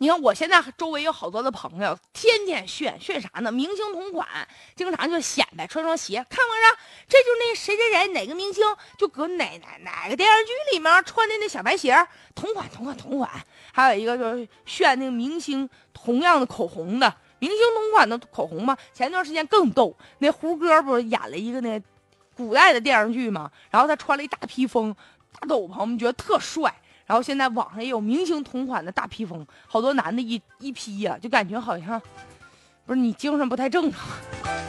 你看我现在周围有好多的朋友，天天炫炫啥呢？明星同款，经常就显摆穿双鞋，看不上？这就那谁谁谁哪个明星就搁哪哪哪个电视剧里面穿的那小白鞋，同款同款同款。还有一个就是炫那个明星同样的口红的，明星同款的口红嘛。前段时间更逗，那胡歌不是演了一个那古代的电视剧嘛，然后他穿了一大披风、大斗篷，我们觉得特帅。然后现在网上也有明星同款的大披风，好多男的一一披呀，就感觉好像不是你精神不太正常。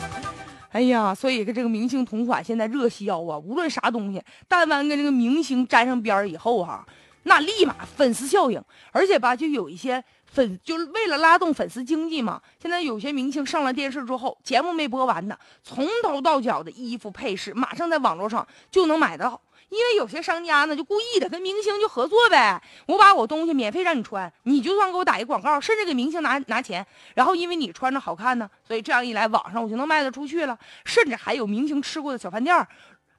哎呀，所以跟这个明星同款现在热销啊，无论啥东西，但凡跟这个明星沾上边儿以后哈，那立马粉丝效应，而且吧，就有一些粉，就是为了拉动粉丝经济嘛。现在有些明星上了电视之后，节目没播完呢，从头到脚的衣服配饰，马上在网络上就能买到。因为有些商家呢，就故意的跟明星就合作呗，我把我东西免费让你穿，你就算给我打一广告，甚至给明星拿拿钱，然后因为你穿着好看呢，所以这样一来，网上我就能卖得出去了。甚至还有明星吃过的小饭店，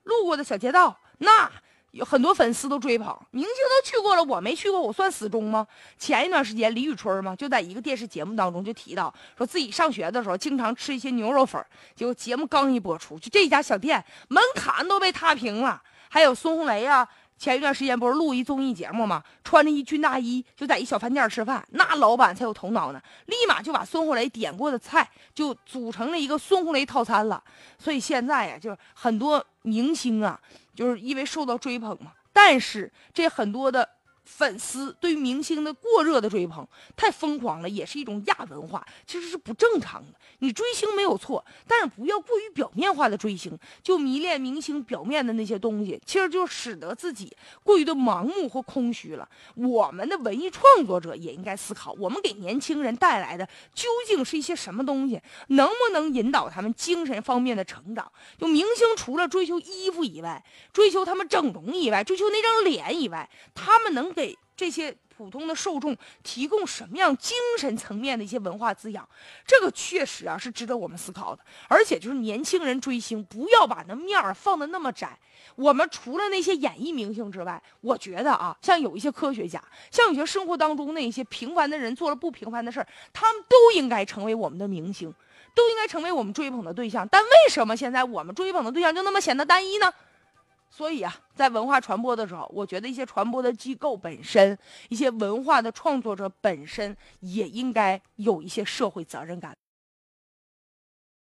路过的小街道，那有很多粉丝都追捧。明星都去过了，我没去过，我算死忠吗？前一段时间，李宇春嘛，就在一个电视节目当中就提到，说自己上学的时候经常吃一些牛肉粉，结果节目刚一播出，就这家小店门槛都被踏平了。还有孙红雷啊，前一段时间不是录一综艺节目吗？穿着一军大衣就在一小饭店吃饭，那老板才有头脑呢，立马就把孙红雷点过的菜就组成了一个孙红雷套餐了。所以现在呀，就是很多明星啊，就是因为受到追捧嘛，但是这很多的。粉丝对于明星的过热的追捧太疯狂了，也是一种亚文化，其实是不正常的。你追星没有错，但是不要过于表面化的追星，就迷恋明星表面的那些东西，其实就使得自己过于的盲目或空虚了。我们的文艺创作者也应该思考，我们给年轻人带来的究竟是一些什么东西，能不能引导他们精神方面的成长？就明星除了追求衣服以外，追求他们整容以外，追求那张脸以外，他们能给。这些普通的受众提供什么样精神层面的一些文化滋养，这个确实啊是值得我们思考的。而且就是年轻人追星，不要把那面儿放的那么窄。我们除了那些演艺明星之外，我觉得啊，像有一些科学家，像有些生活当中那些平凡的人做了不平凡的事儿，他们都应该成为我们的明星，都应该成为我们追捧的对象。但为什么现在我们追捧的对象就那么显得单一呢？所以啊，在文化传播的时候，我觉得一些传播的机构本身，一些文化的创作者本身，也应该有一些社会责任感。